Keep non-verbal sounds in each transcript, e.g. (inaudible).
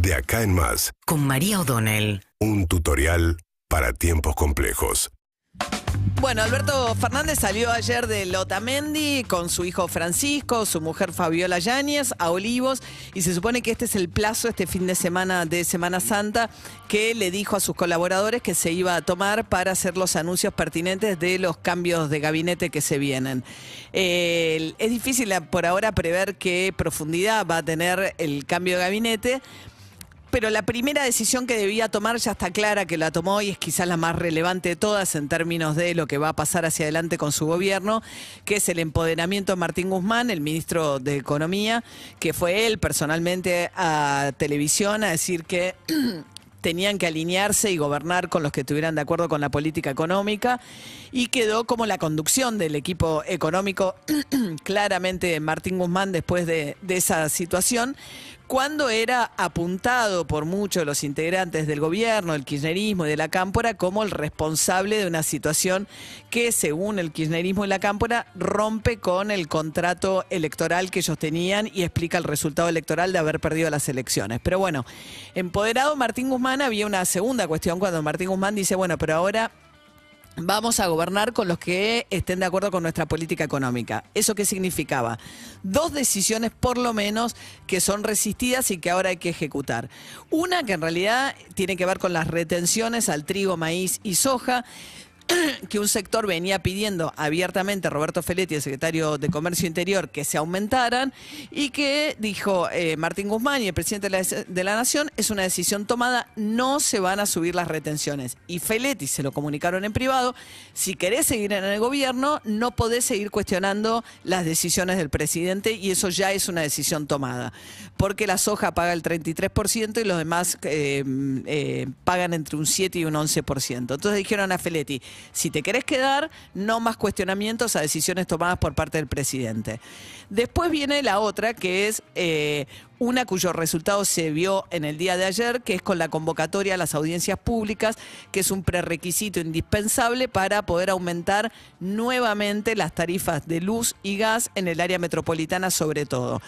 De acá en más, con María O'Donnell. un tutorial para tiempos complejos. Bueno, Alberto Fernández salió ayer de Lotamendi con su hijo Francisco, su mujer Fabiola Yáñez, a Olivos, y se supone que este es el plazo, este fin de semana de Semana Santa, que le dijo a sus colaboradores que se iba a tomar para hacer los anuncios pertinentes de los cambios de gabinete que se vienen. Eh, es difícil por ahora prever qué profundidad va a tener el cambio de gabinete. Pero la primera decisión que debía tomar ya está clara que la tomó y es quizás la más relevante de todas en términos de lo que va a pasar hacia adelante con su gobierno, que es el empoderamiento de Martín Guzmán, el ministro de Economía, que fue él personalmente a televisión a decir que (clears throat) tenían que alinearse y gobernar con los que estuvieran de acuerdo con la política económica y quedó como la conducción del equipo económico (clears throat) claramente Martín Guzmán después de, de esa situación cuando era apuntado por muchos de los integrantes del gobierno, del kirchnerismo y de la cámpora como el responsable de una situación que, según el kirchnerismo y la cámpora, rompe con el contrato electoral que ellos tenían y explica el resultado electoral de haber perdido las elecciones. Pero bueno, empoderado Martín Guzmán, había una segunda cuestión cuando Martín Guzmán dice, bueno, pero ahora Vamos a gobernar con los que estén de acuerdo con nuestra política económica. ¿Eso qué significaba? Dos decisiones por lo menos que son resistidas y que ahora hay que ejecutar. Una que en realidad tiene que ver con las retenciones al trigo, maíz y soja que un sector venía pidiendo abiertamente a Roberto Feletti, el secretario de Comercio Interior, que se aumentaran y que dijo eh, Martín Guzmán y el presidente de la, de la, Nación, es una decisión tomada, no se van a subir las retenciones. Y Feletti se lo comunicaron en privado, si querés seguir en el gobierno, no podés seguir cuestionando las decisiones del presidente y eso ya es una decisión tomada. Porque la soja paga el 33% y los demás eh, eh, pagan entre un 7 y un 11%. Entonces dijeron a Feletti, si te querés quedar, no más cuestionamientos a decisiones tomadas por parte del presidente. Después viene la otra, que es eh, una cuyo resultado se vio en el día de ayer, que es con la convocatoria a las audiencias públicas, que es un prerequisito indispensable para poder aumentar nuevamente las tarifas de luz y gas en el área metropolitana sobre todo.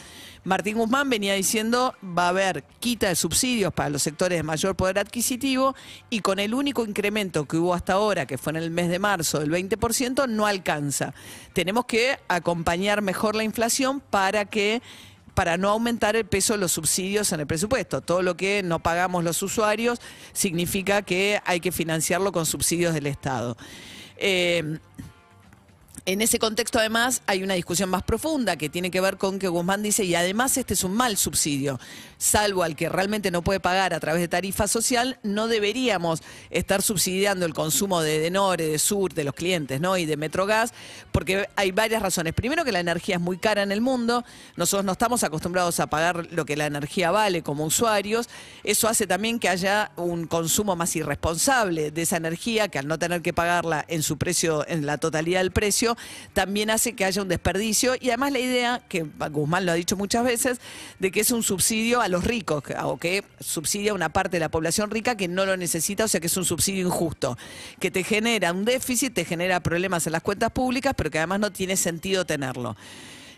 Martín Guzmán venía diciendo va a haber quita de subsidios para los sectores de mayor poder adquisitivo y con el único incremento que hubo hasta ahora, que fue en el mes de marzo del 20%, no alcanza. Tenemos que acompañar mejor la inflación para que para no aumentar el peso de los subsidios en el presupuesto. Todo lo que no pagamos los usuarios significa que hay que financiarlo con subsidios del Estado. Eh, en ese contexto, además, hay una discusión más profunda que tiene que ver con que Guzmán dice, y además este es un mal subsidio, salvo al que realmente no puede pagar a través de tarifa social, no deberíamos estar subsidiando el consumo de Denore, de Sur, de los clientes, ¿no? Y de Metrogas, porque hay varias razones. Primero, que la energía es muy cara en el mundo, nosotros no estamos acostumbrados a pagar lo que la energía vale como usuarios, eso hace también que haya un consumo más irresponsable de esa energía, que al no tener que pagarla en su precio, en la totalidad del precio, también hace que haya un desperdicio y además la idea, que Guzmán lo ha dicho muchas veces, de que es un subsidio a los ricos o que subsidia a una parte de la población rica que no lo necesita, o sea que es un subsidio injusto, que te genera un déficit, te genera problemas en las cuentas públicas, pero que además no tiene sentido tenerlo.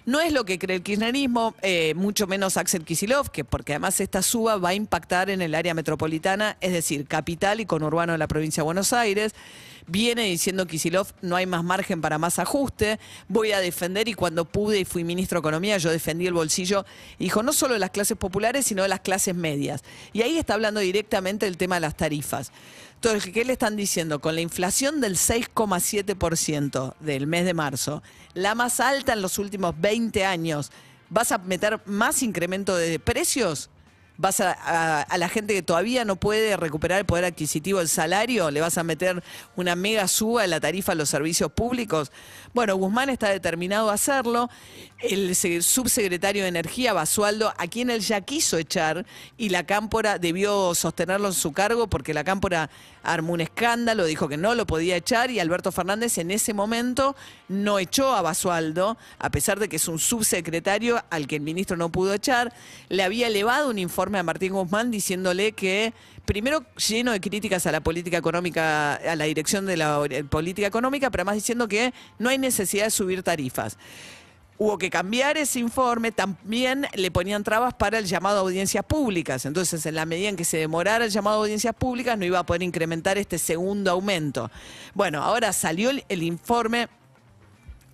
No es lo que cree el kirchnerismo, eh, mucho menos Axel Kisilov, que porque además esta suba va a impactar en el área metropolitana, es decir, capital y conurbano de la provincia de Buenos Aires. Viene diciendo Kisilov, no hay más margen para más ajuste, voy a defender y cuando pude y fui ministro de Economía, yo defendí el bolsillo, dijo, no solo de las clases populares, sino de las clases medias. Y ahí está hablando directamente del tema de las tarifas. Entonces, ¿qué le están diciendo? Con la inflación del 6,7% del mes de marzo, la más alta en los últimos 20 años, ¿vas a meter más incremento de precios? Vas a, a, la gente que todavía no puede recuperar el poder adquisitivo del salario, le vas a meter una mega suba en la tarifa a los servicios públicos. Bueno, Guzmán está determinado a hacerlo. El subsecretario de Energía, Basualdo, a quien él ya quiso echar y la Cámpora debió sostenerlo en su cargo porque la Cámpora armó un escándalo, dijo que no lo podía echar y Alberto Fernández en ese momento no echó a Basualdo, a pesar de que es un subsecretario al que el ministro no pudo echar. Le había elevado un informe a Martín Guzmán diciéndole que primero lleno de críticas a la política económica, a la dirección de la política económica, pero además diciendo que no hay necesidad de subir tarifas. hubo que cambiar ese informe, también le ponían trabas para el llamado a audiencias públicas. Entonces, en la medida en que se demorara el llamado a audiencias públicas, no iba a poder incrementar este segundo aumento. Bueno, ahora salió el, el informe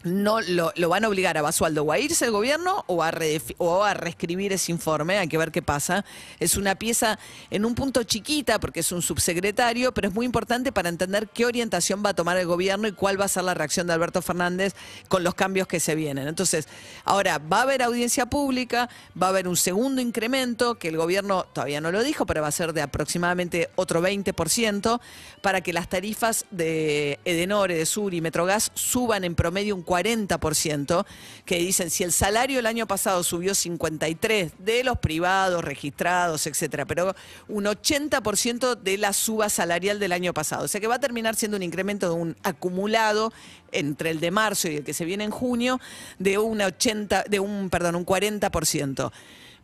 no lo, van a obligar a Basualdo o a irse el gobierno o a, reescribir ese informe, hay que ver qué pasa. Es una pieza en un punto chiquita porque es un subsecretario, pero es muy importante para entender qué orientación va a tomar el gobierno y cuál va a ser la reacción de Alberto Fernández con los cambios que se vienen. Entonces, ahora va a haber audiencia pública, va a haber un segundo incremento que el gobierno todavía no lo dijo, pero va a ser de aproximadamente otro 20% para que las tarifas de Edenor, Sur y Metrogas suban en promedio un 40%, que dicen si el salario el año pasado subió 53 de los privados, registrados, etcétera, pero un 80% de la suba salarial del año pasado. O sea que va a terminar siendo un incremento de un acumulado entre el de marzo y el que se viene en junio de un 80, de un, perdón, un 40%.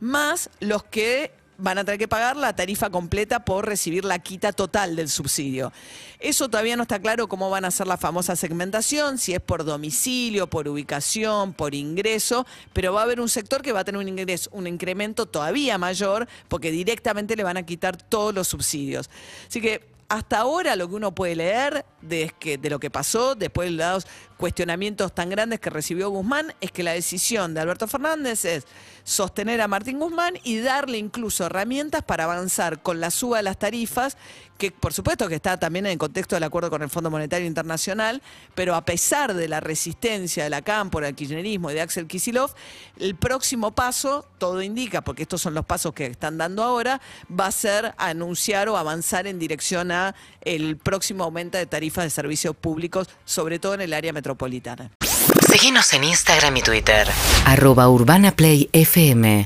Más los que van a tener que pagar la tarifa completa por recibir la quita total del subsidio. Eso todavía no está claro cómo van a hacer la famosa segmentación, si es por domicilio, por ubicación, por ingreso, pero va a haber un sector que va a tener un ingreso, un incremento todavía mayor porque directamente le van a quitar todos los subsidios. Así que hasta ahora lo que uno puede leer de, de lo que pasó después de los cuestionamientos tan grandes que recibió Guzmán es que la decisión de Alberto Fernández es sostener a Martín Guzmán y darle incluso herramientas para avanzar con la suba de las tarifas, que por supuesto que está también en el contexto del acuerdo con el Fondo Monetario Internacional, pero a pesar de la resistencia de la Cámpora, del kirchnerismo y de Axel Kisilov, el próximo paso, todo indica, porque estos son los pasos que están dando ahora, va a ser anunciar o avanzar en dirección a el próximo aumento de tarifas de servicios públicos, sobre todo en el área metropolitana. Síguenos en Instagram y Twitter. Arroba Urbana Play FM.